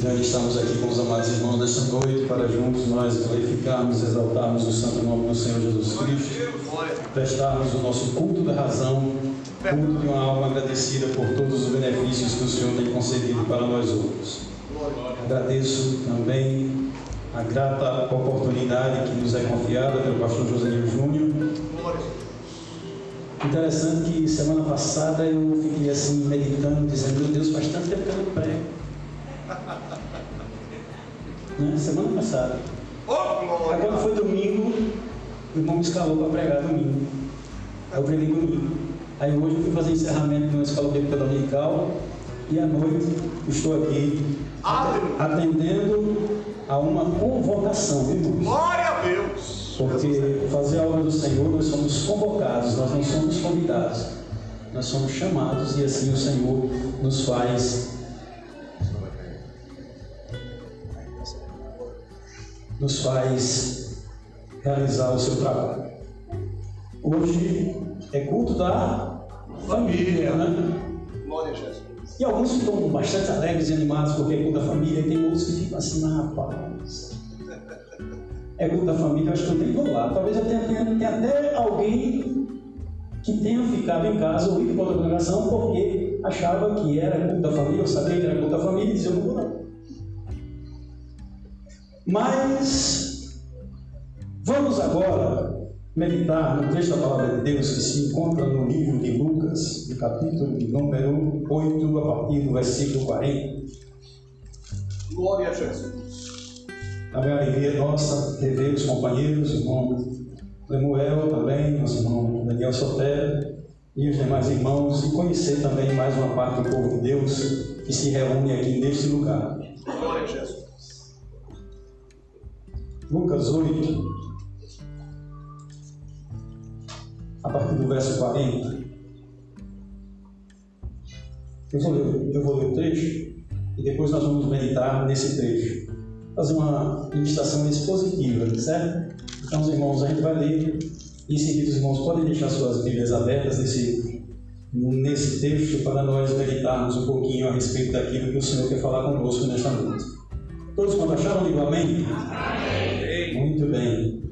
grande estarmos aqui com os amados irmãos nesta noite para juntos nós glorificarmos, exaltarmos o santo nome do Senhor Jesus Cristo, prestarmos o nosso culto da razão, culto de uma alma agradecida por todos os benefícios que o Senhor tem concedido para nós outros. Agradeço também a grata oportunidade que nos é confiada pelo pastor José Júnior. Interessante que semana passada eu fiquei assim meditando, dizendo, meu Deus, faz tanto tempo que eu não prego. Né? Semana passada. Agora foi domingo, o irmão me escalou para pregar domingo. Aí eu preguei domingo. Aí hoje eu fui fazer encerramento numa escola bíblica dominical e à noite estou aqui atendendo a uma convocação, viu, irmãos? Glória a Deus! Porque fazer a obra do Senhor nós somos convocados, nós não somos convidados. Nós somos chamados e assim o Senhor nos faz nos faz realizar o seu trabalho. Hoje é culto da família, né? Glória a Jesus. E alguns ficam bastante alegres e animados porque é culto da família, e tem outros que ficam assim, ah, rapaz. É culto da família, eu acho que eu nem vou lá. Talvez eu tenha, tenha, tenha até alguém que tenha ficado em casa ou ido para outra congregação porque achava que era culto da família, eu sabia que era culto da família e dizia, eu não vou não. Mas vamos agora meditar no trecho da palavra de Deus que se encontra no livro de Lucas, no capítulo de número 8, a partir do versículo 40. Glória a Jesus. A minha alegria nossa rever os companheiros, o irmão Lemuel também, nosso irmão Daniel Sotero e os demais irmãos, e conhecer também mais uma parte do povo de Deus que se reúne aqui neste lugar. Glória a Jesus. Lucas 8, a partir do verso 40. Eu vou ler, eu vou ler o trecho e depois nós vamos meditar nesse trecho. Fazer uma ministração expositiva, certo? Então, os irmãos, a gente vai ler e em seguida os irmãos podem deixar suas Bíblias abertas nesse, nesse texto para nós meditarmos um pouquinho a respeito daquilo que o Senhor quer falar conosco nesta noite. Todos quando acharam, digam amém? Amém. Muito bem.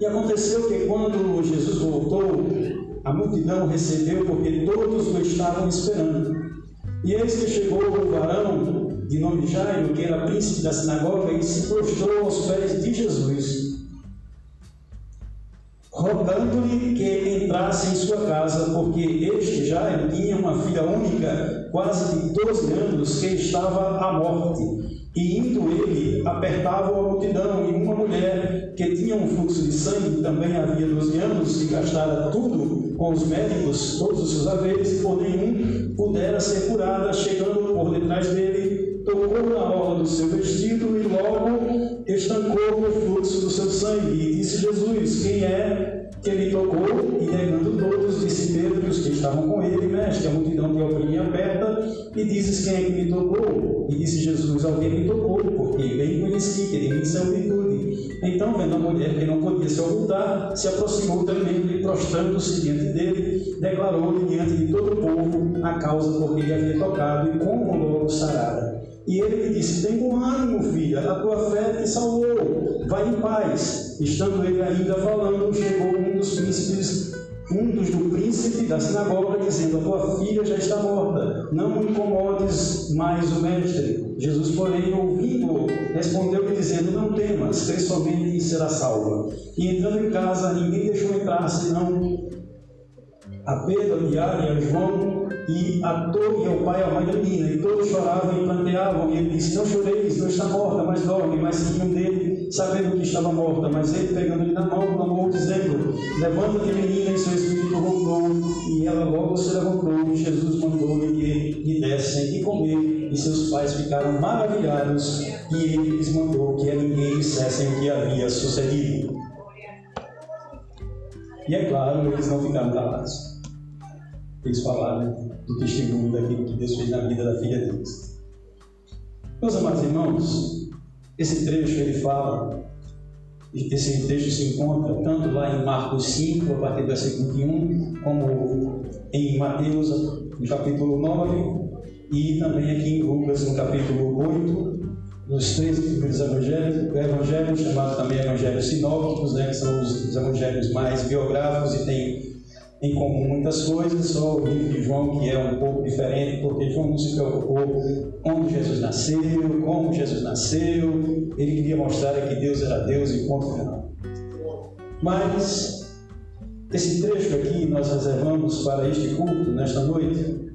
E aconteceu que quando Jesus voltou, a multidão recebeu porque todos o estavam esperando. E eis que chegou o varão de nome Jairo, que era príncipe da sinagoga, e se prostrou aos pés de Jesus, rogando-lhe que entrasse em sua casa, porque este Jairo tinha uma filha única, quase de 12 anos, que estava à morte. E indo ele, apertava a multidão, e uma mulher que tinha um fluxo de sangue, também havia 12 anos, e gastara tudo com os médicos, todos os seus haveres, e por nenhum pudera ser curada, chegando por detrás dele, tocou na orla do seu vestido, e logo estancou o fluxo do seu sangue. E disse Jesus: Quem é que ele tocou? E negando todos, disse Pedro e os que estavam com ele: Mestre, a multidão te oprime aperta, e dizes: Quem é que me tocou? E disse Jesus: Alguém me tocou, porque bem conheci que de mim são virtude. Então, vendo a mulher que não podia se ocultar, se aproximou tremendo e prostrando-se diante dele, declarou-lhe diante de todo o povo a causa por que ele havia tocado e como logo sarada. E ele lhe disse: Tem bom ânimo, filha, a tua fé te salvou, vai em paz. Estando ele ainda falando, chegou um dos príncipes, um dos do príncipe da sinagoga, dizendo: A tua filha já está morta, não incomodes mais o mestre. Jesus, porém, ouvindo, respondeu-lhe, dizendo: Não temas, crê somente e será salva. E entrando em casa, ninguém deixou entrar, senão a Pedro, a Tiago e a João, e a todo, e ao pai e à mãe da menina, e todos choravam e planteavam, e ele disse, não choreis, não está morta, mas dorme, mas seguiam dele, sabendo que estava morta, mas ele, pegando-lhe na mão, clamou, dizendo, levanta-te menina, e seu espírito voltou, e ela logo se levantou, e Jesus mandou-lhe que lhe dessem de comer, e seus pais ficaram maravilhados, e ele lhes mandou que a ninguém dissessem o que havia sucedido. E é claro, eles não ficaram calados. Eles falaram do testemunho daquilo que Deus fez na vida da filha deles. Meus amados irmãos, esse trecho ele fala, esse trecho se encontra tanto lá em Marcos 5, a partir do versículo 21, como em Mateus, no capítulo 9, e também aqui em Lucas, no capítulo 8, nos três primeiros evangelhos, o evangelho chamado também evangelhos sinópticos, né, que são os, os evangelhos mais biográficos e tem em comum muitas coisas, só o livro de João que é um pouco diferente, porque João não se preocupou onde Jesus nasceu, como Jesus nasceu, ele queria mostrar que Deus era Deus e ponto final. Mas esse trecho aqui nós reservamos para este culto nesta noite,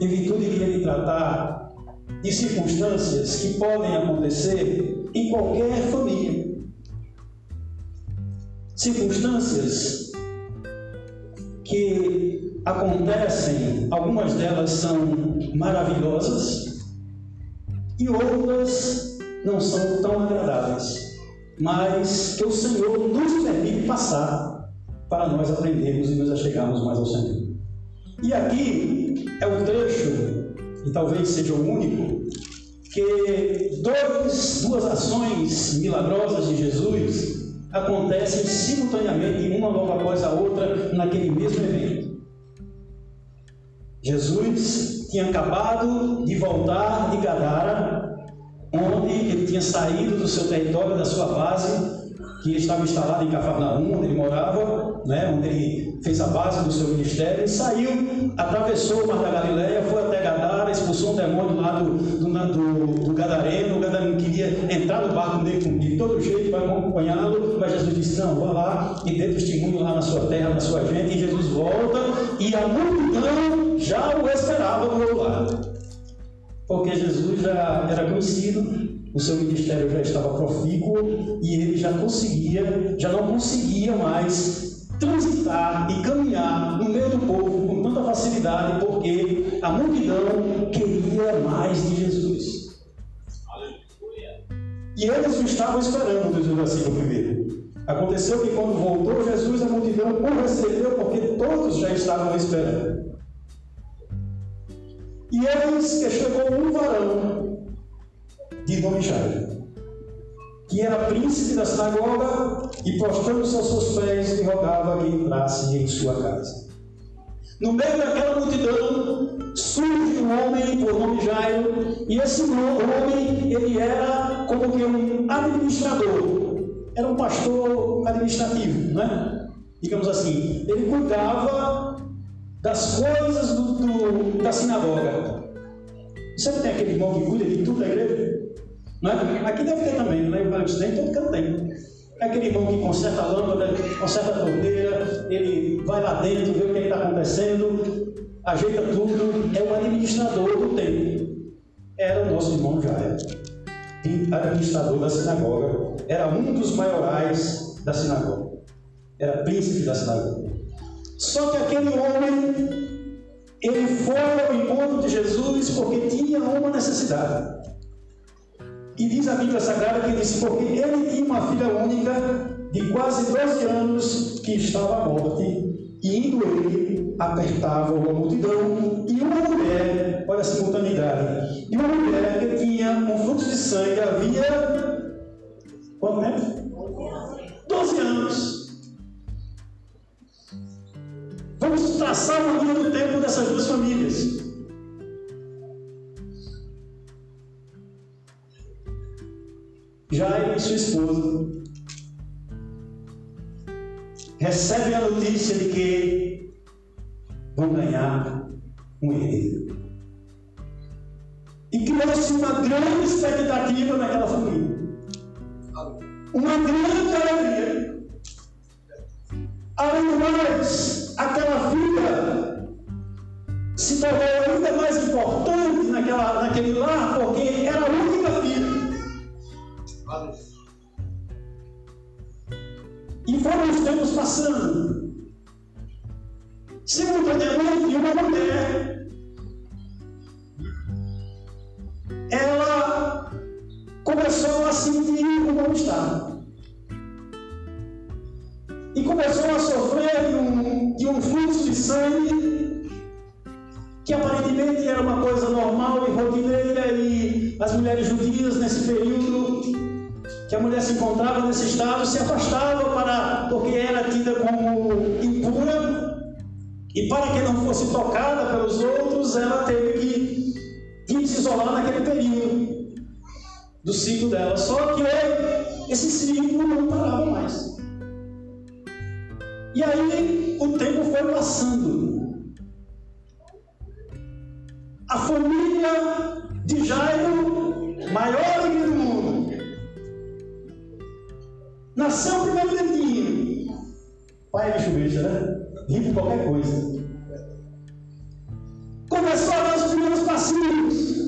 em virtude de ele tratar de circunstâncias que podem acontecer em qualquer família. Circunstâncias que acontecem, algumas delas são maravilhosas e outras não são tão agradáveis, mas que o Senhor nos permite passar para nós aprendermos e nos achegarmos mais ao Senhor. E aqui é um trecho, e talvez seja o único, que dois, duas ações milagrosas de Jesus acontecem simultaneamente, uma logo após a outra, naquele mesmo evento. Jesus tinha acabado de voltar de Gadara, onde ele tinha saído do seu território, da sua base, que estava instalado em Cafarnaum, onde ele morava, né, onde ele fez a base do seu ministério, e saiu, atravessou o Mar da Galileia, foi até Gadara, expulsou um demônio lá do, do, do, do Gadareno, o Gadareno queria entrar no barco dele de todo jeito para acompanhá-lo, mas Jesus disse, não, vá lá e dê testemunho lá na sua terra, na sua gente, e Jesus volta, e a multidão já o esperava do outro lado. Porque Jesus já era conhecido, o seu ministério já estava profícuo e ele já conseguia, já não conseguia mais transitar e caminhar no meio do povo com tanta facilidade, porque a multidão queria mais de Jesus. E eles o estavam esperando, diz o versículo primeiro. Aconteceu que quando voltou Jesus, a multidão o recebeu, porque todos já estavam esperando. E eis que chegou um varão de nome Jairo, que era príncipe da sinagoga e prostrando-se aos seus pés lhe rogava que entrasse em sua casa. No meio daquela multidão surge um homem por nome Jairo, e esse homem ele era como que um administrador, era um pastor administrativo, né? Digamos assim, ele cuidava das coisas do, do, da sinagoga. Você tem aquele irmão que cuida de tudo da igreja? É? Aqui deve ter também, né? nem todo canto tem. É aquele irmão que conserta a lâmpada, conserta a torneira, ele vai lá dentro, vê o que está acontecendo, ajeita tudo, é o administrador do templo. Era o nosso irmão Jair, administrador da sinagoga, era um dos maiorais da sinagoga, era príncipe da sinagoga. Só que aquele homem, ele foi ao encontro de Jesus porque tinha uma necessidade. E diz a Bíblia Sagrada que disse, porque ele tinha uma filha única de quase 12 anos que estava à morte, e indo ele, apertava uma multidão, e uma mulher, olha a simultaneidade, e uma mulher que tinha um fluxo de sangue havia. Quanto tempo? 12 anos. Vamos traçar uma linha do tempo dessas duas famílias. Jairo e sua esposa recebem a notícia de que vão ganhar um herdeiro. E criou-se uma grande expectativa naquela família. Uma grande alegria. Além do mais, aquela filha se tornou ainda mais importante naquela, naquele lar, porque era a única E foram os tempos passando. Simultaneamente, uma mulher, ela começou a sentir um mal-estar. E começou a sofrer de um, de um fluxo de sangue que aparentemente era uma coisa normal e rotineira, e as mulheres judias nesse período que a mulher se encontrava nesse estado se afastava para porque era tida como impura E para que não fosse tocada pelos outros, ela teve que, que se isolar naquele período do ciclo dela. Só que esse ciclo não parava mais. E aí o tempo foi passando. A família de Jairo, maior do mundo, nasceu o primeiro dentinho. Pai é bicho besta, né? Ri de qualquer coisa. Começou a dar os primeiros passinhos.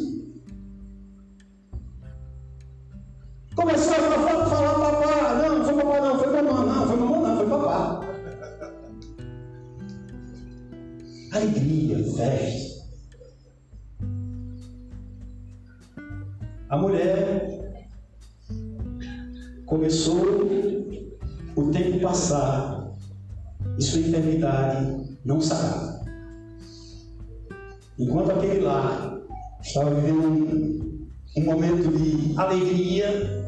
Começou a falar, falar papá. Não, não foi papá, não, foi mamãe. Não, foi mamãe, não, foi papá. Alegria, festa. A mulher começou o tempo passar e sua enfermidade não sarava. Enquanto aquele lá estava vivendo um, um momento de alegria,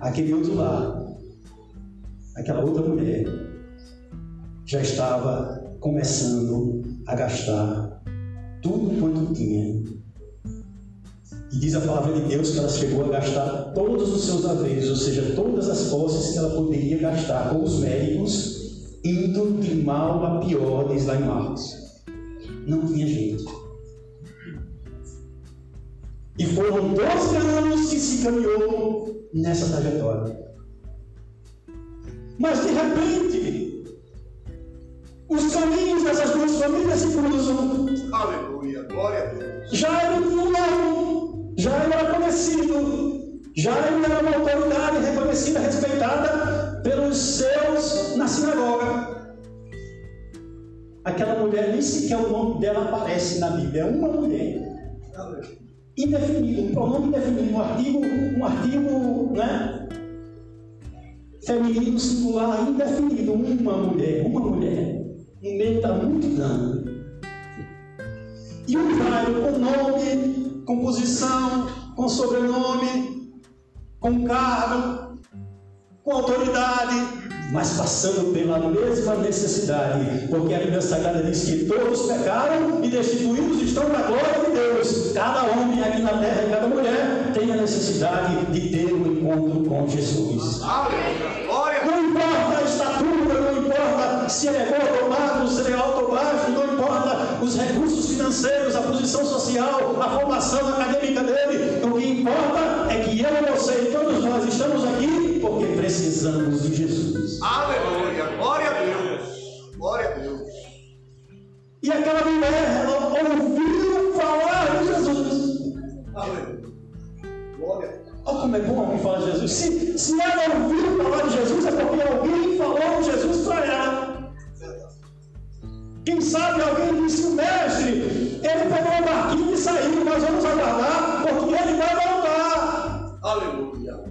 aquele outro lá, aquela outra mulher, já estava começando a gastar tudo quanto tinha e diz a palavra de Deus que ela chegou a gastar todos os seus haveres, ou seja, todas as posses que ela poderia gastar com os médicos, indo de mal a pior, diz lá em Marcos. Não tinha jeito. E foram 12 anos que se caminhou nessa trajetória. Mas de repente, os caminhos dessas duas famílias se cruzam. Aleluia. Glória a Deus. Já era um já era conhecido, já era uma autoridade reconhecida, respeitada pelos seus na sinagoga. Aquela mulher, nem sequer o nome dela aparece na Bíblia, é uma mulher. Indefinido, um pronome indefinido, um artigo, um artigo, né? Feminino singular indefinido, uma mulher, uma mulher, no meio da multidão. E um raio com nome com posição, com sobrenome, com cargo, com autoridade, mas passando pela mesma necessidade, porque a Bíblia Sagrada diz que todos pecaram e destituídos estão na glória de Deus. Cada homem aqui na terra e cada mulher tem a necessidade de ter um encontro com Jesus. Não importa a estatura, não importa se ele é gordo ou magro, se ele é alto ou baixo, não os recursos financeiros, a posição social, a formação acadêmica dele. O que importa é que eu, você e todos nós estamos aqui porque precisamos de Jesus. Aleluia. Glória a Deus. Glória a Deus. E aquela mulher, ela ouviu falar de Jesus. Aleluia. Glória a Deus. Olha como é bom alguém falar de Jesus. Se, se ela ouviu falar de Jesus, é porque alguém falou de Jesus para ela. Quem sabe alguém disse, o mestre, ele pegou o barquinho e saiu, nós vamos aguardar, porque ele vai voltar. Aleluia.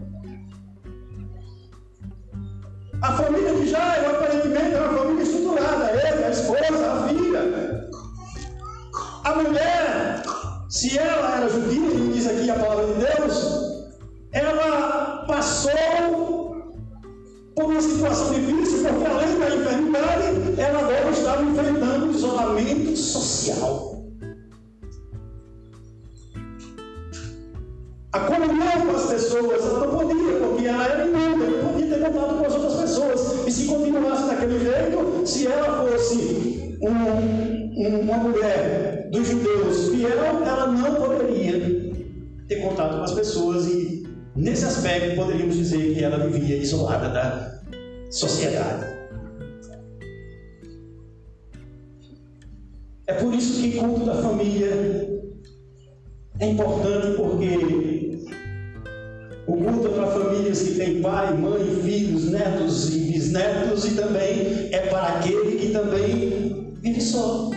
A família de Jairo, aparentemente, era uma família estruturada. Ele, a esposa, a filha. A mulher, se ela era judia, e diz aqui a palavra de Deus, ela passou por uma situação difícil, porque além da enfermidade, ela agora estava enfrentando isolamento social. A comunhão com as pessoas, ela não podia, porque ela era imunda, não podia ter contato com as outras pessoas. E se continuasse daquele jeito, se ela fosse um, uma mulher dos judeus fiel, ela não poderia ter contato com as pessoas e, nesse aspecto, poderíamos dizer que ela vivia isolada da sociedade. É por isso que culto da família é importante, porque o culto é para famílias que têm pai, mãe, filhos, netos e bisnetos, e também é para aquele que também vive só.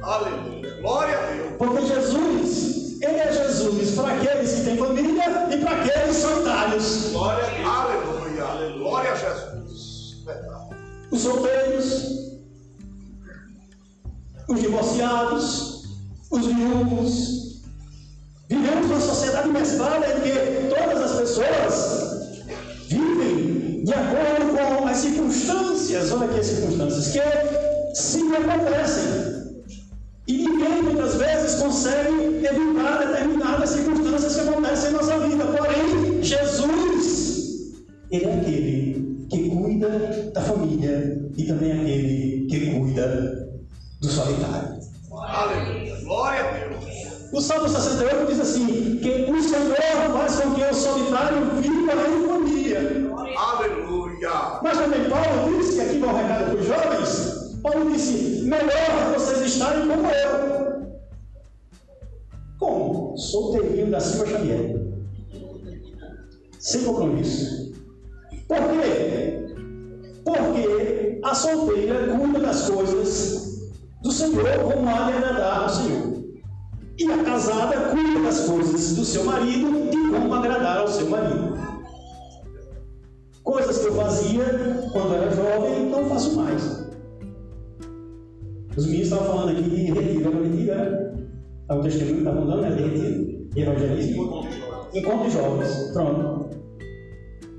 Aleluia. Glória a Deus. Porque Jesus, Ele é Jesus para aqueles que têm família e para aqueles solitários. Glória. Aleluia. Aleluia. Glória a Jesus. Verdade. Os solteiros, os divorciados, os viúvos. Vivemos numa sociedade mesclada em que todas as pessoas vivem de acordo com as circunstâncias, olha aqui as circunstâncias, que sim acontecem. E ninguém muitas vezes consegue evitar determinadas circunstâncias que acontecem em nossa vida. Porém, Jesus, Ele é aquele que cuida da família e também é aquele que cuida do solitário. Aleluia. Glória a Deus. O Salmo 68 diz assim: que o Senhor faz com que o solitário viva em família. Aleluia. Mas também Paulo disse, aqui vai o recado para os jovens, Paulo disse, melhor vocês estarem como eu. Como? Solteirinho da Silva Xavier. Sem compromisso. Por quê? Porque a solteira cuida das coisas do Senhor como há de agradar ao Senhor. E a casada cuida das coisas do seu marido e como agradar ao seu marido. Coisas que eu fazia quando era jovem, não faço mais. Os meninos estavam falando aqui de retiro, era retiro, era? É o testemunho que estavam dando, era de retiro, de evangelismo. Encontro de jovens, pronto.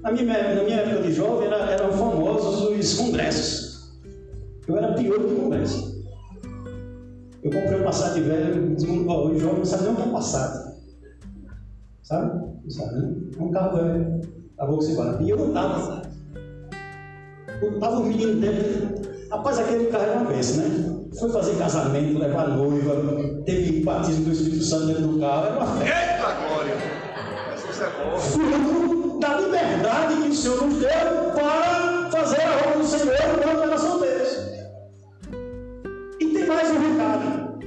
Na minha, na minha época de jovem era, eram famosos os congressos. Eu era pior do congresso. Eu comprei um Passat velho, oh, o jovem não sabe nem o que é passado. Sabe? Não sabe, né? É um carro velho, a Volkswagen. E eu estava. Eu estava um menino dentro. Rapaz, aquele carro era uma vez, né? Foi fazer casamento, levar noiva, teve batismo do Espírito Santo dentro do carro, era uma festa. Eita glória. Isso é bom. Fruto da liberdade que o Senhor nos deu para fazer a obra do Senhor enquanto era solteiros. E tem mais um recado.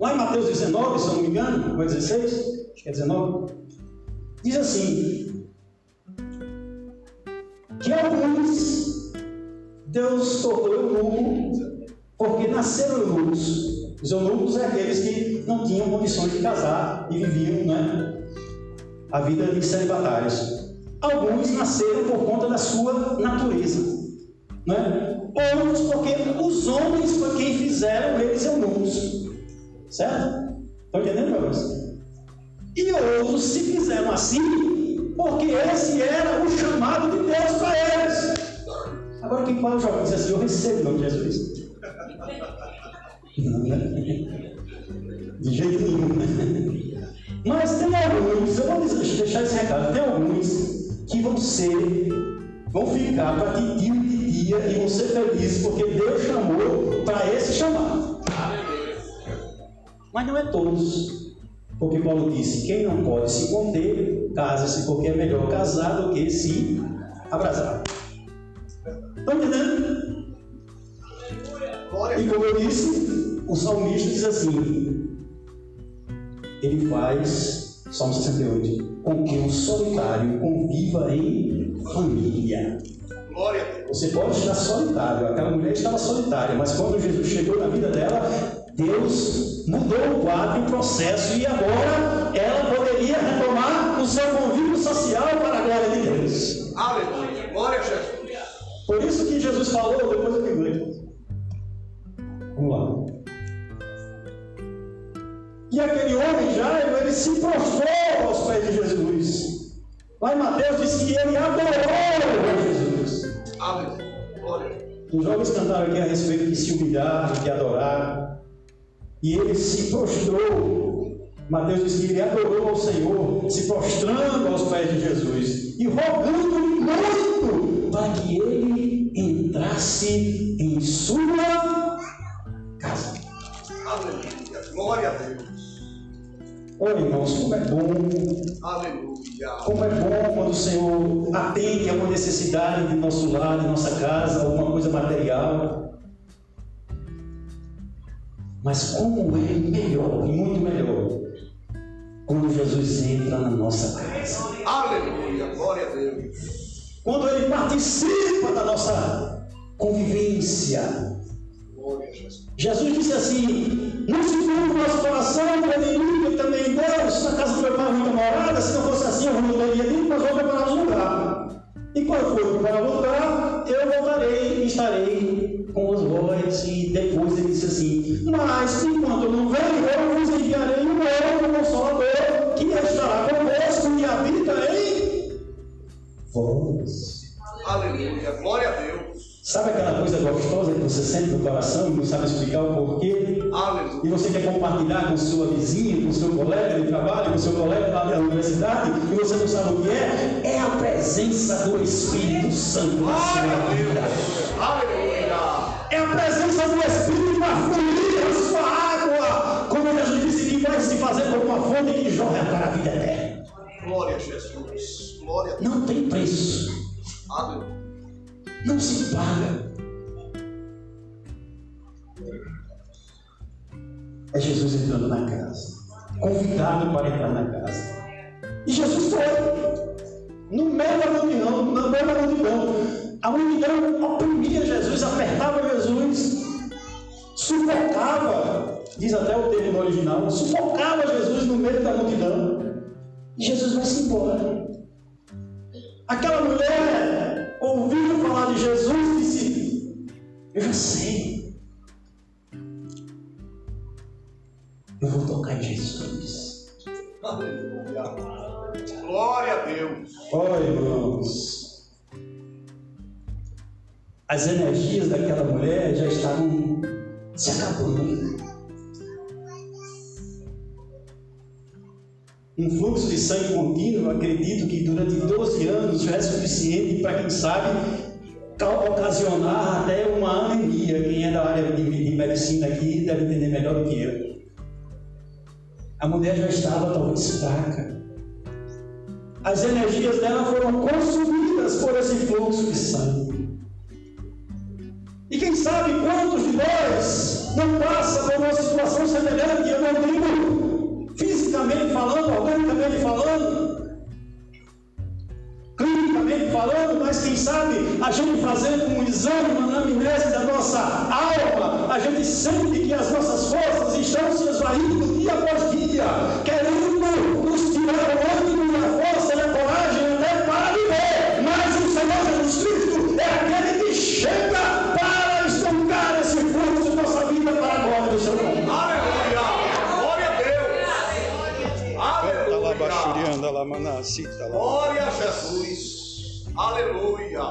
Lá em Mateus 19, se eu não me engano, ou é 16, acho que é 19, diz assim: que alguns Deus tornou eunuco porque nasceram eunucos. Os eunucos é aqueles que não tinham condições de casar e viviam né, a vida de celibatários. Alguns nasceram por conta da sua natureza. Né? Outros porque os homens foi quem fizeram eles eunucos. Certo? Estão entendendo, meus E outros se fizeram assim porque esse era o chamado de Deus para eles. Agora quem fala jovem diz assim, eu recebo o nome de Jesus. Não, né? De jeito nenhum, né? Mas tem alguns, eu vou deixar esse recado, tem alguns que vão ser, vão ficar para titio de dia e vão ser felizes porque Deus chamou para esse chamado. Mas não é todos. Porque Paulo disse: quem não pode se conter, case-se, porque é melhor casar do que se abrasar. Estão entendendo? Glória a E como eu disse, o salmista diz assim: ele faz, Salmo 68, com que o solitário conviva em família. Glória. Você pode estar solitário, aquela mulher estava solitária, mas quando Jesus chegou na vida dela, Deus mudou o quadro e o processo, e agora ela poderia retomar o seu convívio social para a glória de Deus. Aleluia. Glória a Jesus. Por isso que Jesus falou, depois eu digo. Vamos lá. Aquele homem Jairo, ele se prostrou aos pés de Jesus. Lá em Mateus diz que ele adorou Jesus. Aleluia. Glória. Os jovens cantaram aqui a respeito de se humilhar, de adorar. E ele se prostrou. Mateus diz que ele adorou ao Senhor, se prostrando aos pés de Jesus e rogando-lhe muito para que ele entrasse em sua casa. Aleluia. Glória a Deus. Olha, irmãos, como é bom, Aleluia. como é bom quando o Senhor atende a uma necessidade de nosso lar, de nossa casa, alguma coisa material. Mas como é melhor, e muito melhor, quando Jesus entra na nossa casa. Aleluia. Glória a Deus. Quando ele participa da nossa convivência. Jesus. Disse assim: Não se turbe o nosso coração, creio também Deus. Na casa do meu pai há muita morada, se não fosse assim, eu não teria dito, mas vou preparar um lugar. E quando for preparar o lugar, eu voltarei e estarei com os vós. E depois ele disse assim: Mas enquanto eu não venho, eu vos enviarei um outro consolador que estará convosco e habita em vós. Aleluia. Glória a Deus. Sabe aquela coisa gostosa que você sente no coração e não sabe explicar o porquê? Aleluia. E você quer compartilhar com sua vizinha, com seu colega de trabalho, com seu colega da universidade, e você não sabe o que é? É a presença do Espírito Santo na sua vida. Aleluia. É a presença do Espírito na fluir a sua água. Como Jesus disse que vai se fazer como uma fonte que jorra para a vida eterna. Glória a Jesus. Glória a Deus. Não tem preço. Aleluia. Não se paga. É Jesus entrando na casa, convidado para entrar na casa. E Jesus foi, no meio da multidão, no meio da multidão. A multidão oprimia Jesus, apertava Jesus, sufocava, diz até o termo original, sufocava Jesus no meio da multidão. E Jesus vai-se embora. Aquela mulher, ouvindo falar de Jesus, disse: Eu já sei. Eu vou tocar em Jesus. Aleluia. Glória a Deus. Olha, irmãos. As energias daquela mulher já estavam se acabando. Um fluxo de sangue contínuo, acredito que durante 12 anos já é suficiente para, quem sabe, ocasionar até uma anemia. Quem é da área de, de medicina aqui deve entender melhor do que eu. A mulher já estava talvez fraca. As energias dela foram consumidas por esse fluxo de sangue. E quem sabe quantos de nós não passa por uma situação semelhante, eu não digo fisicamente falando, organicamente falando, clinicamente falando, mas quem sabe a gente fazendo um exame, uma anamnese da nossa alma, a gente sente que as nossas forças estão se esvaindo dia após dia, querendo Aleluia. Glória a Jesus. Aleluia.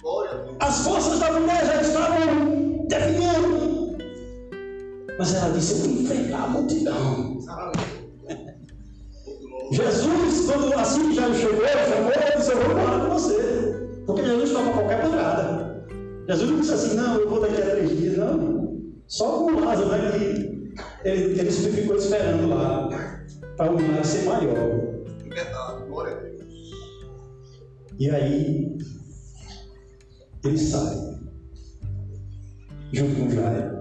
Glória a Deus. As forças da mulher já estavam definhando. Mas ela disse: Eu vou enfrentar a multidão. Jesus, quando assim já chegou, chamou, ele disse: Eu vou falar com você. Porque Jesus estava qualquer parada. Jesus não disse assim: Não, eu vou daqui a três dias. Não. Só com o Lázaro, né? Que ele, ele ficou esperando lá. Para o milagre ser maior. Verdade. Glória a Deus. E aí, ele sai, junto com Jairo.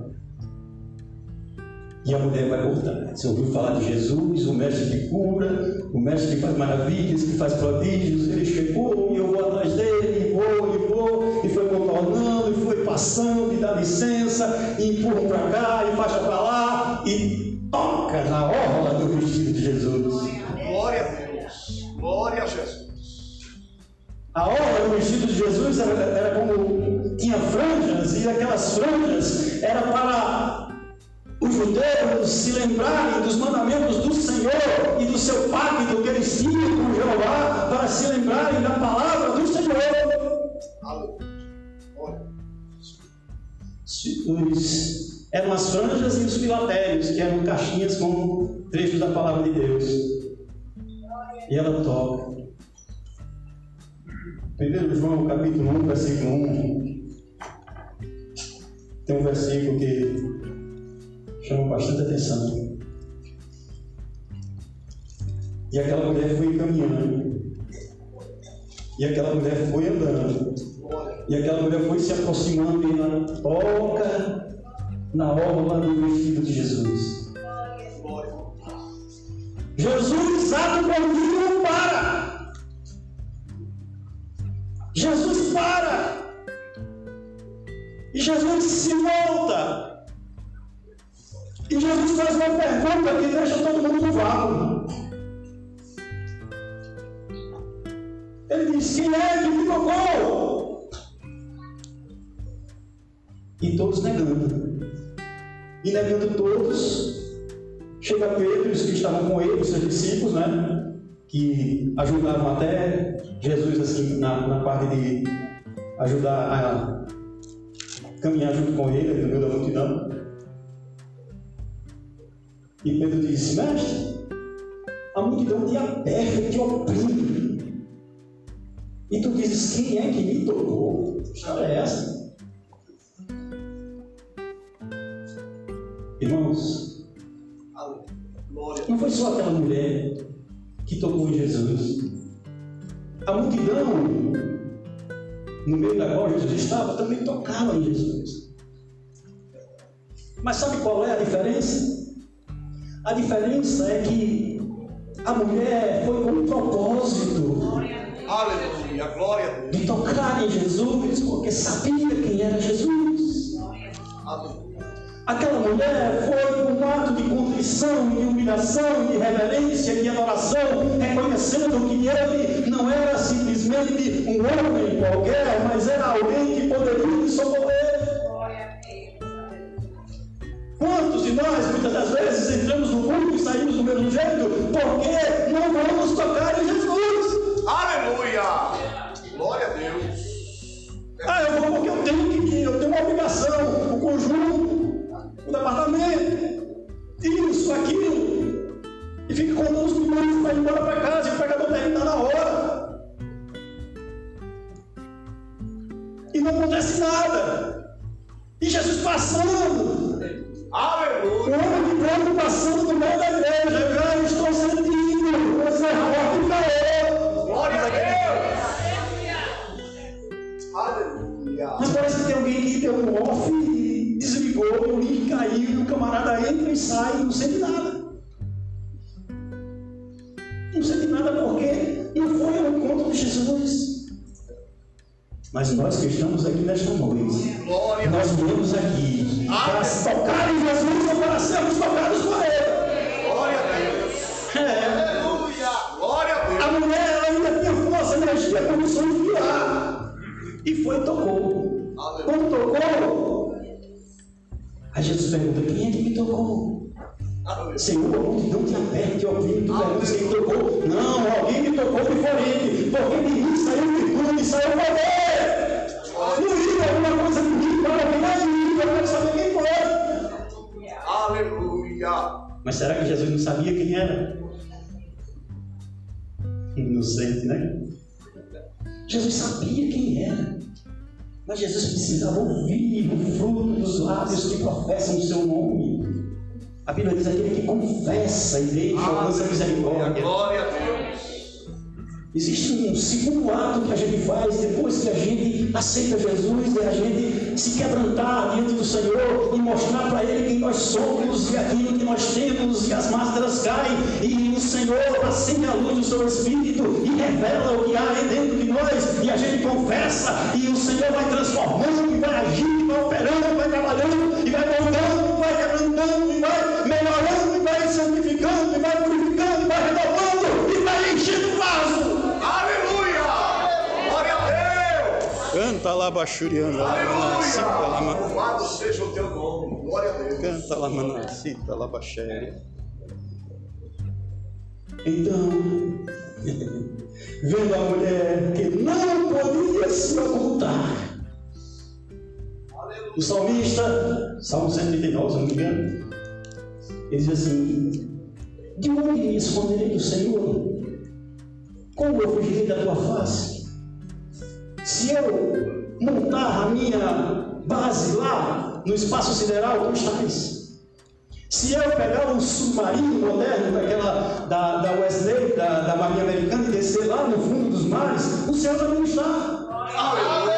E a mulher vai cortar. Você ouviu falar de Jesus, o mestre que cura, o mestre que faz maravilhas, que faz prodígios. Ele chegou e eu vou atrás dele, e vou, e vou, e foi contornando, e foi passando, e dá licença, e empurra para cá, e faixa para lá, e toca na orla do vestido Glória a Jesus. A orla do vestido de Jesus era, era como tinha franjas, e aquelas franjas era para os judeus se lembrarem dos mandamentos do Senhor e do seu pacto que eles tinham com Jeová, para se lembrarem da palavra do Senhor. Aleluia. Os, eram as franjas e os filatérios, que eram caixinhas com trechos da palavra de Deus. E ela toca. 1 João capítulo 1, versículo 1. Tem um versículo que chama bastante atenção. E aquela mulher foi caminhando. E aquela mulher foi andando. E aquela mulher foi se aproximando e ela toca na orla do vestido de Jesus. Jesus, ato não para. Jesus para. E Jesus se volta. E Jesus faz uma pergunta que deixa todo mundo no vácuo. Ele diz: Quem é que me tocou? E todos negando. E negando todos, chega Pedro e os que estavam com ele, os seus discípulos, né? Que ajudavam até Jesus assim, na, na parte de ajudar a caminhar junto com ele no meio da multidão. E Pedro disse: Mestre, a multidão te aperta e te oprime. E tu dizes: Quem é que me tocou? Que história é essa? Irmãos, não foi só aquela mulher que tocou em Jesus. A multidão, no meio da qual Jesus estava, também tocava em Jesus. Mas sabe qual é a diferença? A diferença é que a mulher foi com um propósito. Aleluia, glória a Deus. De tocar em Jesus, porque sabia quem era Jesus. Aquela mulher foi com um ato de contrição, de humilhação, de reverência, de adoração, reconhecendo que ele não era simplesmente um homem qualquer, mas era alguém que poderia lhe socorrer. Quantos de nós, muitas das vezes, entramos no mundo e saímos do mesmo jeito, porque não vamos tocar em Jesus? Aleluia. Glória a Deus. Ah, eu vou porque eu tenho que ir, eu tenho uma obrigação, o departamento, isso, aquilo. E fica contando os minutos para ir embora para casa e o pregador terminar na hora. E não acontece nada. E Jesus passando, o Aleluia. homem de branco passando no meio da igreja, sai não sente nada. Não sente nada porque não foi ao encontro de Jesus. Mas nós que estamos aqui nesta noite, Glória nós viemos aqui para tocar em Jesus ou para sermos tocados por Ele. Glória a Deus. É. Aleluia. Glória a Deus. A mulher ela ainda tinha força, energia, condição de virar. E foi e tocou. Quando tocou, aí Jesus pergunta: quem é que me tocou? Aleluia. Senhor, a multidão te aperta e oprime, tu perguntas quem tocou. Não, alguém me tocou diferente, porque de mim saiu virtude, saiu poder. Não liga alguma coisa de mim, para alguém é de mim, eu quero saber quem foi. Aleluia. Mas será que Jesus não sabia quem era? Inocente, né? Jesus sabia quem era. Mas Jesus precisava ouvir o fruto dos lábios que professam o seu nome. A Bíblia diz aquele que confessa e deixa alcança a misericórdia. Glória a Deus. Existe um segundo ato que a gente faz depois que a gente aceita Jesus, é a gente se quebrantar diante do Senhor e mostrar para Ele quem nós somos e aquilo que nós temos, e as máscaras caem, e o Senhor acende a luz do seu Espírito e revela o que há aí dentro de nós, e a gente confessa, e o Senhor vai transformando, e vai agindo, e vai operando, vai trabalhando, e vai moldando, vai quebrantando, e vai melhorando, e vai santificando, e vai purificando, e vai renovando, e vai enchendo o vaso. Aleluia. Glória a Deus. Canta lá, Bachuriana, Aleluia. Louvado seja o teu nome. Glória a Deus. Canta lá, Manacita, lá, Baxéria. Então, vendo a mulher que não podia se ocultar, o salmista, Salmo 139, se não me engano, ele diz assim: De onde me esconderei do Senhor? Como eu fugirei da tua face? Se eu montar a minha base lá no espaço sideral, tu estás. Se eu pegar um submarino moderno daquela da, da Wesley, da, da Marinha Americana, e descer lá no fundo dos mares, o Senhor também está. Aleluia.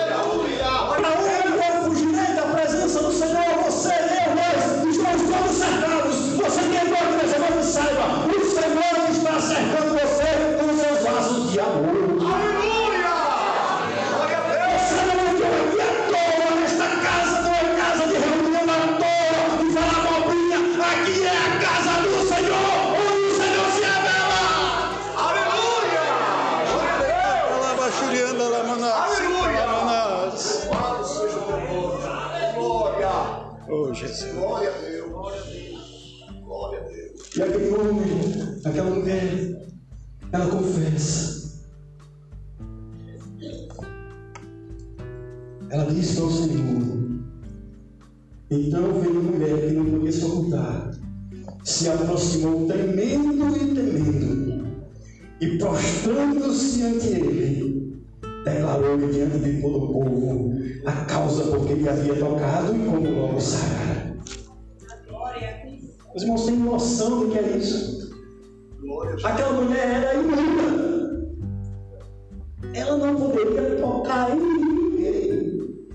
Jesus. Glória a Deus. Glória a Deus. Glória a Deus. E aquele homem, aquela mulher, ela confessa. Ela disse ao Senhor: Então veio a mulher que não podia se ocultar, se aproximou tremendo e temendo, e prostrando-se ante ele, declarou-lhe diante de todo o povo a causa por que ele havia tocado e como logo sarara. Os irmãos têm noção do que é isso? Aquela mulher era imunda. Ela não poderia tocar em ninguém.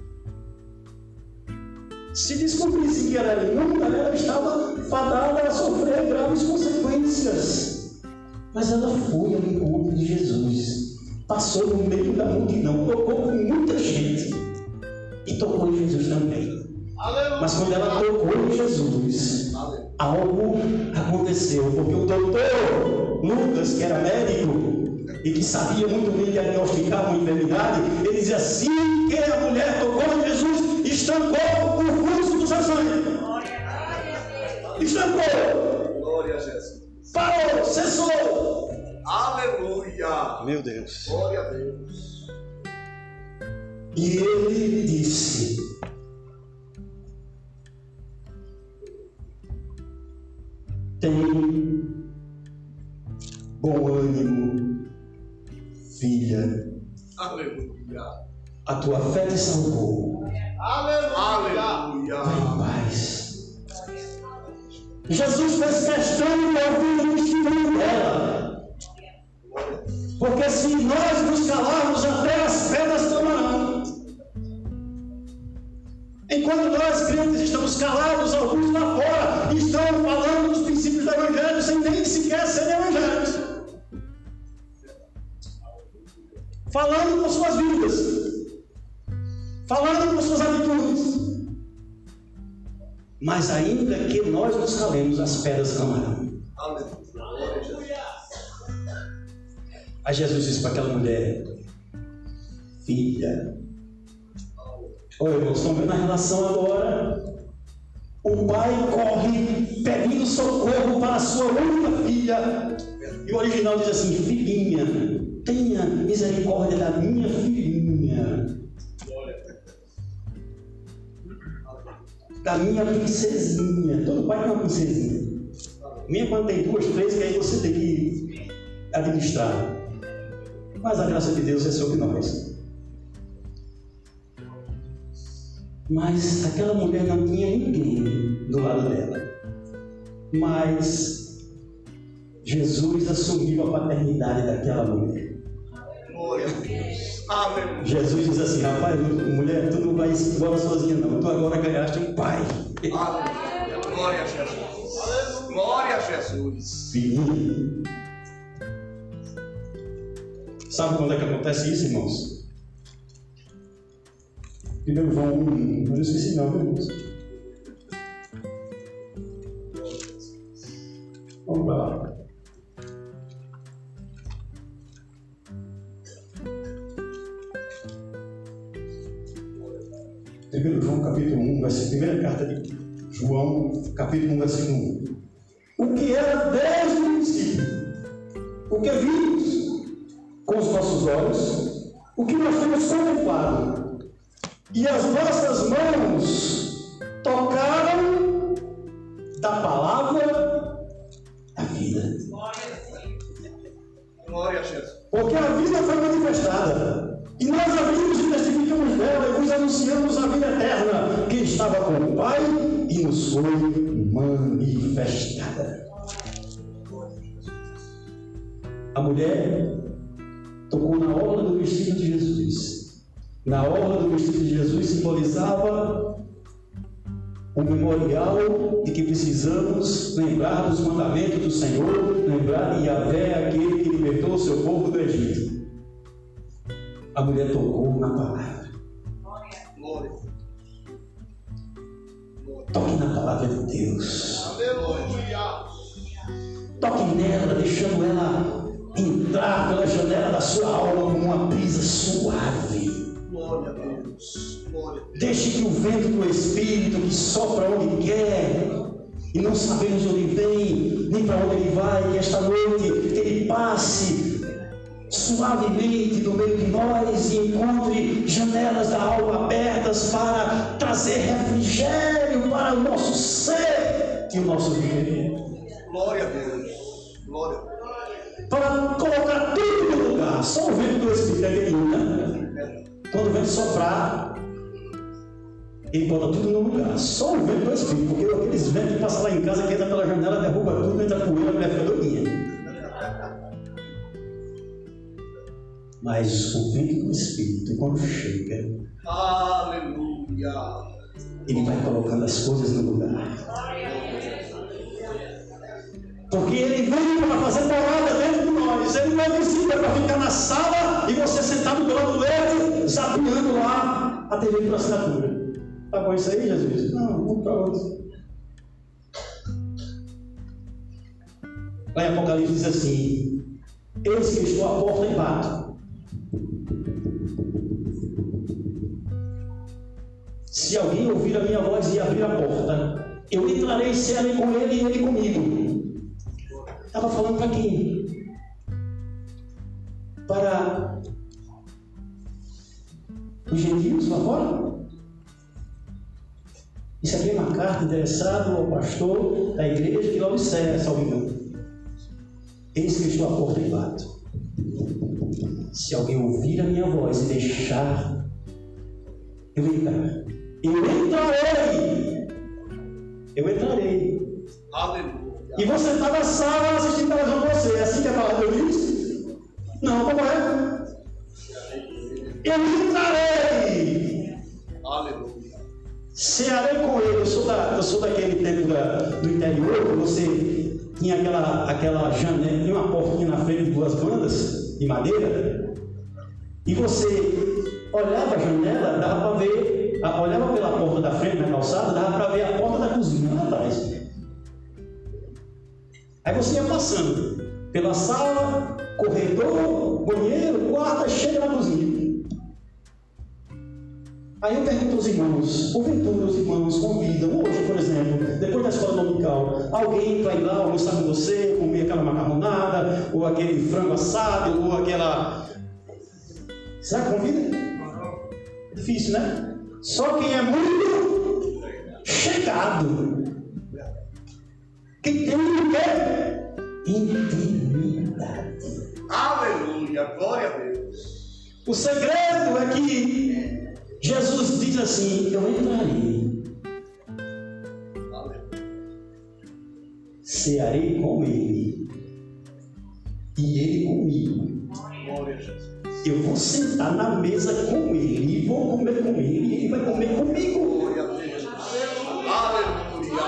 Se descobrisse que era imunda, ela estava fadada a sofrer graves consequências. Mas ela foi ao encontro de Jesus. Passou no meio da multidão, tocou com muita gente. E tocou em Jesus também. Mas quando ela tocou em Jesus, algo aconteceu, porque o doutor Lucas, que era médico e que sabia muito bem diagnosticar uma enfermidade, ele dizia assim que a mulher tocou em Jesus, estancou o fluxo do seu sangue. Estancou. Glória a Jesus. Parou, cessou. Aleluia. Meu Deus. Glória a Deus. E ele disse: Tem bom ânimo, filha. Aleluia. A tua fé te salvou. Aleluia. Vai em paz. Jesus fez questão de ouvir o testemunho dela. Porque se nós nos calarmos, até as pedras clamarão. Enquanto nós, crentes, estamos calados, alguns lá fora estão falando dos princípios do Evangelho sem nem sequer serem evangelhos. Falando com suas vidas. Falando com suas atitudes. Mas ainda que nós nos calemos, as pedras clamarão. Aleluia. Aí Jesus disse para aquela mulher: Filha, Oi, irmãos, estão vendo a relação agora? O pai corre pedindo socorro para a sua única filha. E o original diz assim: Filhinha, tenha misericórdia da minha filhinha. Da minha princesinha. Todo pai tem uma princesinha. Minha quando tem duas, três, que aí você tem que administrar. Mas a graça de Deus é sobre nós. Mas aquela mulher não tinha ninguém do lado dela. Mas Jesus assumiu a paternidade daquela mulher. Glória a Deus. Aleluia. Jesus diz assim: Rapaz, mulher, tu não vai embora sozinha, não. Tu agora ganhaste um pai. Glória a Jesus. Glória a Jesus. Filhinho. Sabe quando é que acontece isso, irmãos? 1 João 1, eu não esqueci não, irmãos? Vamos lá. Primeiro João capítulo 1, versículo, primeira carta de João, capítulo 1, versículo 1. O que era desde o princípio, o que os nossos olhos, o que nós temos contemplado, e as nossas mãos Glória. Toque na palavra de Deus. Aleluia. Toque nela, deixando ela entrar pela janela da sua alma com uma brisa suave. Glória a Deus. Glória a Deus. Deixe que o vento do Espírito que sopra onde quer e não sabemos onde vem, nem para onde ele vai, que esta noite ele passe suavemente no meio de nós e encontre janelas da alma abertas para trazer refrigério o nosso ser e o nosso viver. Glória a Deus. Glória a Deus. Para colocar tudo no lugar. Só o vento do Espírito é terrível, né? Quando o vento soprar, ele bota tudo no lugar. Só o vento do Espírito, porque aqueles ventos que passam lá em casa, que entra pela janela, derruba tudo, entra poeira, a mulher fica doidinha. Mas o vento do Espírito, quando chega, Aleluia. ele vai colocando as coisas no lugar. Porque ele veio para fazer morada dentro de nós. Ele não é visível para ficar na sala e você sentado do lado dele, zapeando lá a TV por assinatura. Tá bom isso aí, Jesus? Não, vamos para outro. Lá em Apocalipse diz assim: Eis que estou à porta e bato. Se alguém ouvir a minha voz e abrir a porta, eu entrarei e cearei com ele e ele comigo. Estava falando para quem? Para os gentios lá fora? Isso aqui é uma carta endereçada ao pastor da igreja de Laodiceia, salvo engano. Eis que estou à porta e bato. Se alguém ouvir a minha voz e deixar eu entrar, eu entrarei. Eu entrarei. Aleluia. E você está na sala assistindo televisão com você. É assim que a palavra diz? Não, como é? Eu entrarei. Aleluia. Cearei com ele. Eu sou, da, eu sou daquele tempo da, do interior, que você tinha aquela, aquela janela, tinha uma portinha na frente de duas bandas de madeira, e você olhava a janela, dava para ver, olhava pela porta da frente na calçada, dava para ver a porta da cozinha lá atrás. Aí você ia passando pela sala, corredor, banheiro, quarto, chega na cozinha. Aí eu pergunto aos irmãos, porventura os irmãos convidam, hoje, por exemplo, depois da escola dominical, alguém para ir lá almoçar com você, comer aquela macarronada, ou aquele frango assado, ou aquela. Será que convida? É difícil, né? Só quem é muito chegado. Quem tem o quê? Intimidade. Aleluia. Glória a Deus. O segredo é que Jesus diz assim: Eu entrarei, cearei com ele, e ele comigo. Glória a Jesus. Eu vou sentar na mesa com ele, e vou comer com ele, e ele vai comer comigo. Glória a Deus. Aleluia.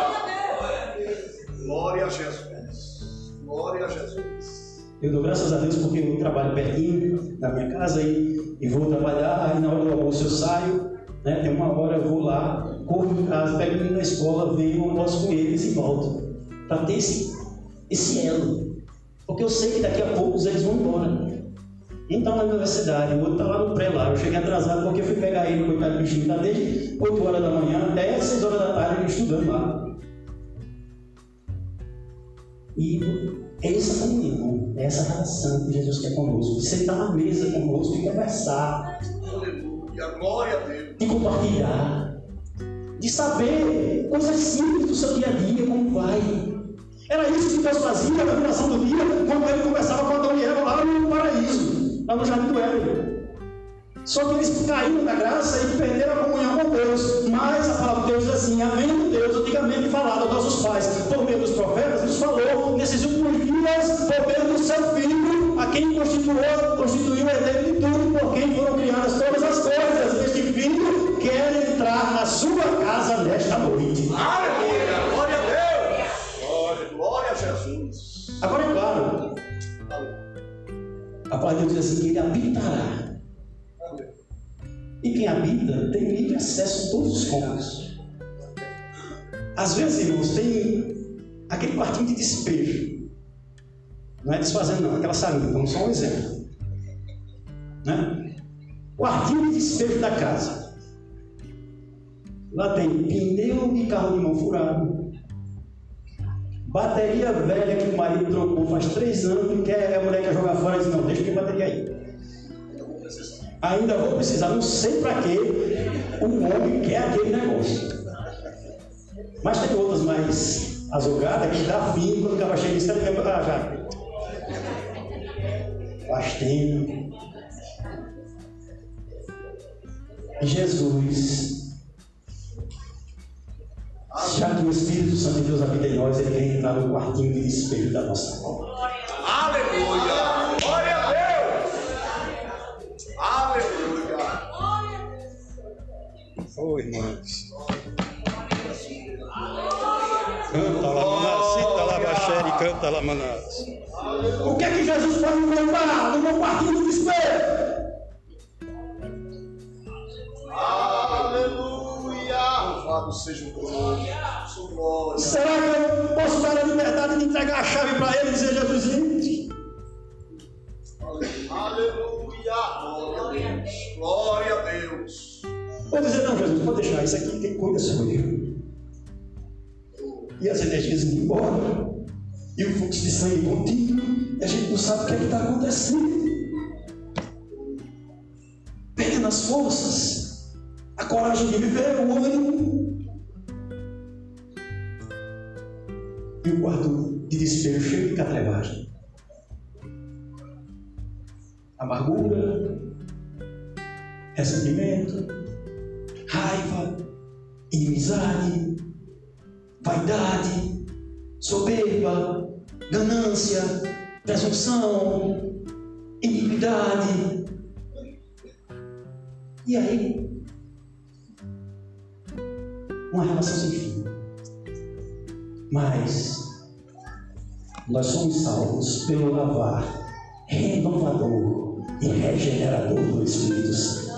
Glória a Jesus. Glória a Jesus. Eu dou graças a Deus porque eu trabalho pertinho da minha casa e, e vou trabalhar, aí na hora do almoço eu saio, né? tem uma hora eu vou lá, corro em casa, pego menino na escola, venho, almoço com eles e volto. Para ter esse, esse elo. Porque eu sei que daqui a poucos eles vão embora. Então na universidade, o outro está lá no pré lá, eu cheguei atrasado porque fui pegar ele, coitado do bichinho, está desde 8 horas da manhã até 6 horas da tarde estudando lá. E é essa comunhão, é essa relação que Jesus quer conosco. De sentar na mesa conosco e conversar, Aleluia. Glória a Deus. de compartilhar, de saber coisas simples do seu dia a dia, como vai. Era isso que Deus fazia na viração do dia, quando ele conversava com Adão e Eva lá no paraíso, lá no Jardim do Éden. Só que eles caíram da graça e perderam a comunhão com Deus. Mas a palavra de Deus diz assim: havendo Deus antigamente falado aos nossos pais por meio dos profetas, nos falou nesses últimos dias por meio do seu Filho, a quem constituiu, constituiu o herdeiro de tudo, por quem foram criadas todas as coisas. Este Filho quer entrar na sua casa nesta noite. Aleluia. A palavra de Deus diz assim: ele habitará. E quem habita tem livre acesso a todos os cômodos. Às vezes, irmãos, tem aquele quartinho de despejo. Não é desfazendo, não, aquela salinha, então só um exemplo. Né? Quartinho de despejo da casa. Lá tem pneu de carro de mão furado. Bateria velha que o marido trocou faz três anos e quer, a mulher quer jogar fora e diz, não, deixa que bateria aí. Ainda vou precisar, não sei para que o homem quer aquele negócio. Mas tem outras mais azogadas que dá fim quando o cara chega e diz, ah, já. Faz tempo. Jesus, já que o Espírito Santo de Deus habita em nós, ele quer entrar no quartinho de despejo da nossa alma. Aleluia! Glória a Deus! Aleluia! Oh, irmãos. Canta lá, manás, cita lá, baxere, canta lá, manás. O que é que Jesus pode me levar no meu quartinho de despejo? Louvado seja o nome. Será que eu posso dar a liberdade de entregar a chave para ele e dizer Jesus entre? Aleluia. Glória a Deus. Glória a Deus. Vou dizer, não, Jesus, pode deixar, isso aqui quem cuida sou eu. E as energias indo embora. E o fluxo de sangue contínuo. E a gente não sabe o que é está acontecendo. Perdendo as forças. A coragem de viver, o ânimo. e o quarto de desespero cheio de catrevagem. Amargura, ressentimento, raiva, inimizade, vaidade, soberba, ganância, presunção, iniquidade. E aí, uma relação sem fim. Mas nós somos salvos pelo lavar renovador e regenerador do Espírito Santo.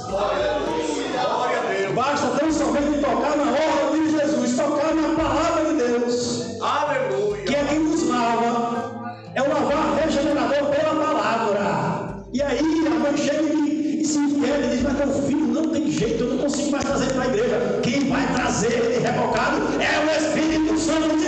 Basta tão somente tocar na ordem de Jesus, tocar na palavra de Deus. Aleluia. Que é quem nos lava. É o lavar regenerador pela palavra. E aí a mãe chega e, e se inquieta e diz, mas meu filho não tem jeito, eu não consigo mais trazer para a igreja. Trazer ele revocado é o Espírito Santo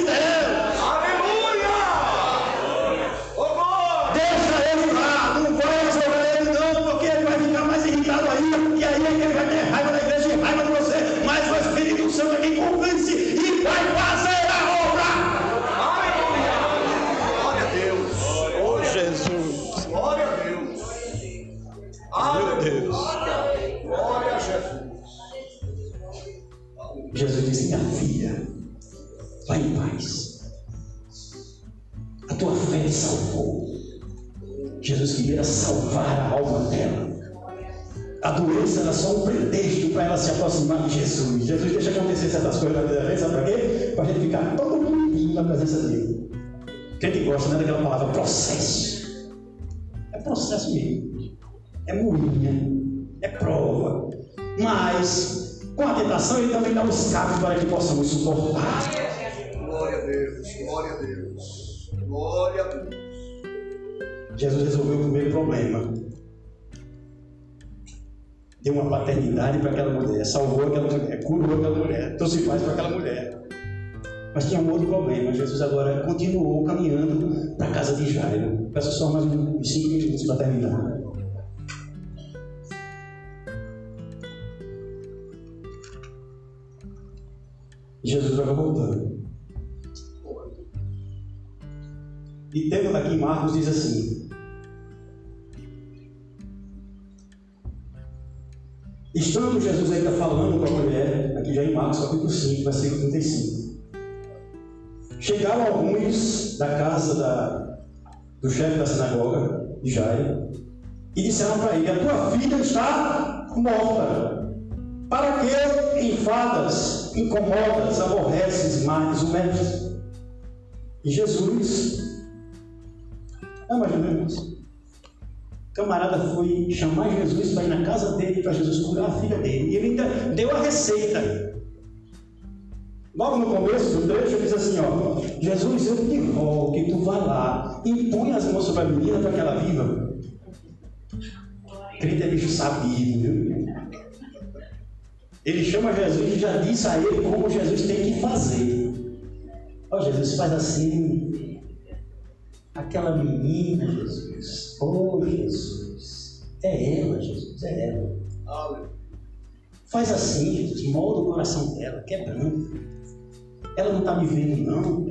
salvou. Jesus queria salvar a alma dela. A doença era só um pretexto para ela se aproximar de Jesus. Jesus deixa acontecer certas coisas na vida da gente, sabe para quê? Para a gente ficar todo mundo na presença dele. Quem que gosta né, daquela palavra processo? É processo mesmo. É moinha. É prova. Mas, com a tentação, ele também dá os cabos para que possamos suportar. Glória a Deus. Glória a Deus. Glória a Deus. Jesus resolveu o primeiro problema. Deu uma paternidade para aquela mulher, salvou aquela mulher, curou aquela mulher, trouxe para aquela mulher. Mas tinha um outro problema. Jesus agora continuou caminhando para a casa de Jairo. Peço só mais uns cinco minutos para terminar. Jesus vai voltando. E tendo aqui Marcos diz assim: Estando Jesus ainda falando com a mulher, aqui já em Marcos capítulo 5, versículo 35. Chegaram alguns da casa da, do chefe da sinagoga, de e disseram para ele: A tua filha está morta. Para que enfadas, incomodas, aborreces mais o mestre? E Jesus, não imaginamos, camarada foi chamar Jesus para ir na casa dele, para Jesus curar a filha dele. E ele ainda deu a receita. Logo no começo do trecho, diz assim: ó, Jesus, eu te rogo que tu vá lá, impõe as mãos sobre a menina para que ela viva. Crente é bicho sabido, viu? Ele chama Jesus e já disse a ele como Jesus tem que fazer. Ó Jesus, faz assim. Aquela menina, Jesus. Oh, Jesus. É ela, Jesus, é ela. Aleluia. Faz assim, Jesus, molda o coração dela, quebrando. Ela não está me vendo, não.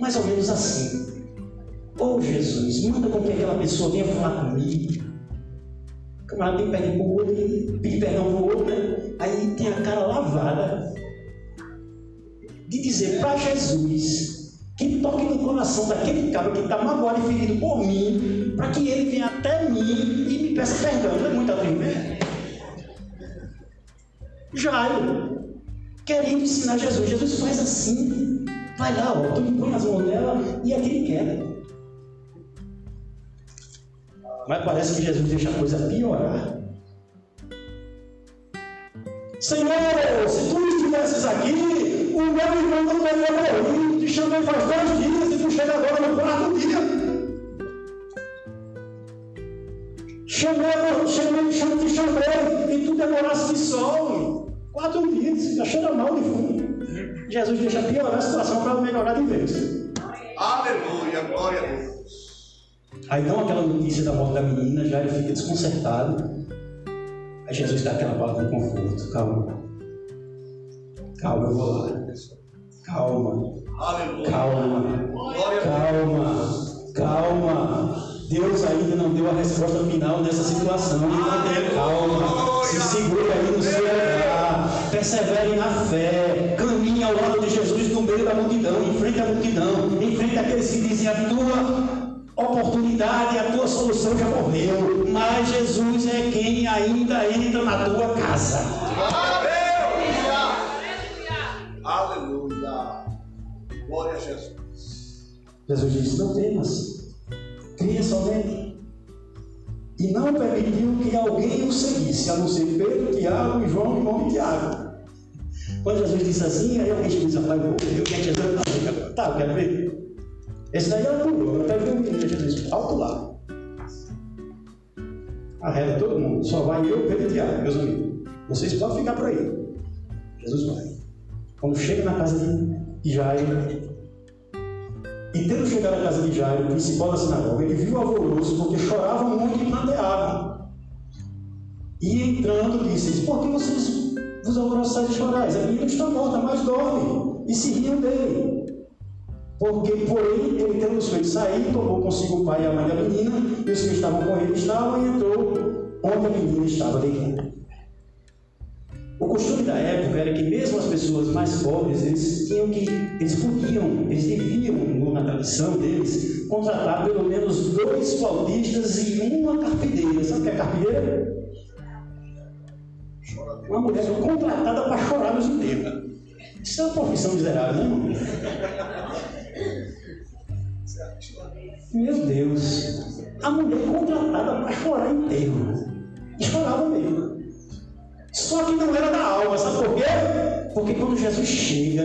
Mais ou menos assim. Oh Jesus, manda com que aquela pessoa venha falar comigo. O camarada tem perdão pro outro, pedir perdão pro outro, né? Aí tem a cara lavada de dizer para Jesus que toque no coração daquele cara que está magoado e ferido por mim, para que ele venha até mim e me peça perdão. Não é muito atrever? Jairo, querendo ensinar Jesus. Jesus faz assim. Vai lá, ó, tu me põe as mãos dela e aquele quer. Mas parece que Jesus deixa a coisa piorar. Senhor, se tu estivesses aqui, o meu irmão não teria morrido. Te chamei faz dois dias e tu chega agora no quarto dia. Chamei, chamei, chamei, te chamei e tu demoraste de sol. Quatro dias, já cheira mal de fundo. Jesus deixa piorar a situação para melhorar de vez. Aleluia, glória a Deus. Aí dão aquela notícia da morte da menina, já ele fica desconcertado. Aí Jesus dá aquela palavra de conforto. Calma. Calma, eu vou lá. Calma. Calma. Calma. Calma. Deus ainda não deu a resposta final nessa situação. Calma. Se segure aí no seu lugar. Persevere na fé. Caminhe ao lado de Jesus no meio da multidão. Enfrente a multidão. Enfrente aqueles que dizem a tua oportunidade, a tua solução já morreu. Mas Jesus é quem ainda entra na tua casa. Jesus. Disse: Não temas, cria somente. E não permitiu que alguém o seguisse, a não ser Pedro, Tiago e João, irmão de Tiago. Quando Jesus disse assim, aí alguém disse: Rapaz, vou ver o que é Jesus fazer agora. Tá, eu quero ver. Esse daí é o puro, eu quero ver o que Jesus Alto lá. Arreda todo mundo, só vai eu, Pedro e Tiago, meus amigos. Vocês podem ficar por aí. Jesus vai. Quando chega na casa de Jairo, e tendo chegado à casa de Jairo, o principal da sinagoga, ele viu o alvoroço, porque choravam muito e planteavam. E entrando, disse: Por que vocês vos alvoroçais e chorais? A menina está morta, mas dorme. E se riam dele. Porque, porém, ele tendo os feito sair, tomou consigo o pai e a mãe da menina, e os que estavam com ele estavam, e entrou onde a menina estava deitada. O costume da época era que mesmo as pessoas mais pobres, eles tinham que, eles podiam, eles deviam, na tradição deles, contratar pelo menos dois flautistas e uma carpideira. Sabe o que é carpideira? Uma mulher contratada para chorar nos enterros. Isso é uma profissão miserável, né, irmão? Meu Deus, a mulher contratada para chorar enterro. E chorava mesmo. Só que não era da alma, sabe por quê? Porque quando Jesus chega,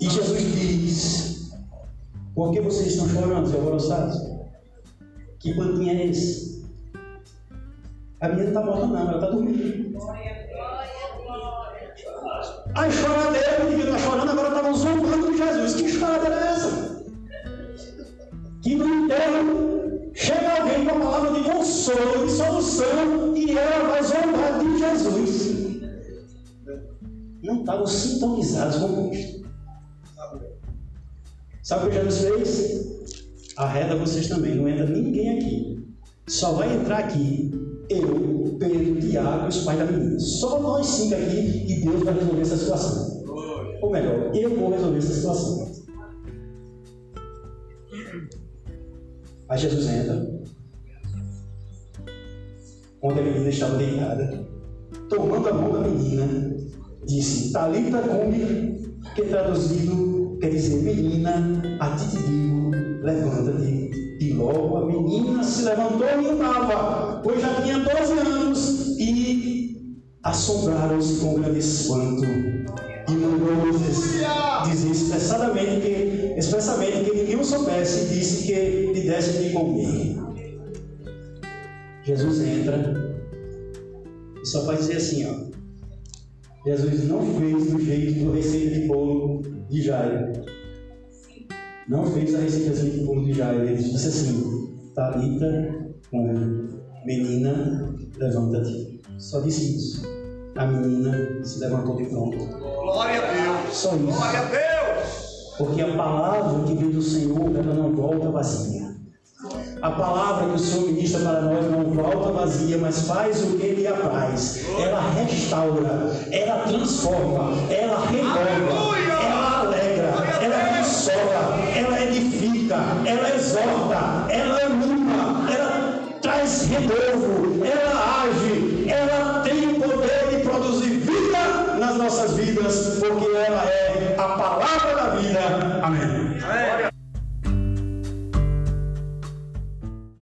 e Jesus diz: Por que vocês estão chorando, seus alvoroçados? Que pantinho é esse? A menina não está morta, não, ela está dormindo. A choradeira, o menino está chorando, agora estavam zombando de Jesus. Que choradeira é essa? Que no enterro chega alguém com a palavra de consolo, de solução, e ela vai zombar de Jesus. Não estavam sintonizados com Cristo. Sabe o que Jesus fez? Arreda vocês também, não entra ninguém aqui. Só vai entrar aqui eu, Pedro, Tiago e os pais da menina. Só nós cinco aqui e Deus vai resolver essa situação. Ou melhor, eu vou resolver essa situação. Aí Jesus entra, onde a menina estava deitada, tomando a mão da menina, disse: Talita come, que traduzido quer dizer: Menina, a ti te digo, levanta-te. E logo a menina se levantou e andava, pois já tinha 12 anos, e assombraram-se com grande espanto. Mandou dizer, expressadamente que, expressamente que ninguém o soubesse, e disse que lhe desse de comer. Jesus entra e só vai dizer assim, ó. Jesus não fez do jeito do receita de bolo de Jairo. Não fez a receita de bolo de Jairo. Ele disse assim, Talita. Menina, levanta-te. Só disse isso. A menina se levantou de pronto. Glória a Deus. Só isso. Glória a Deus. Porque a palavra que vem do Senhor, ela não volta vazia. A palavra que o Senhor ministra para nós não volta vazia, mas faz o que Ele apraz. Ela restaura, ela transforma, ela renova, ela alegra, ela consola, ela edifica, ela exorta, ela anima, ela traz renovo,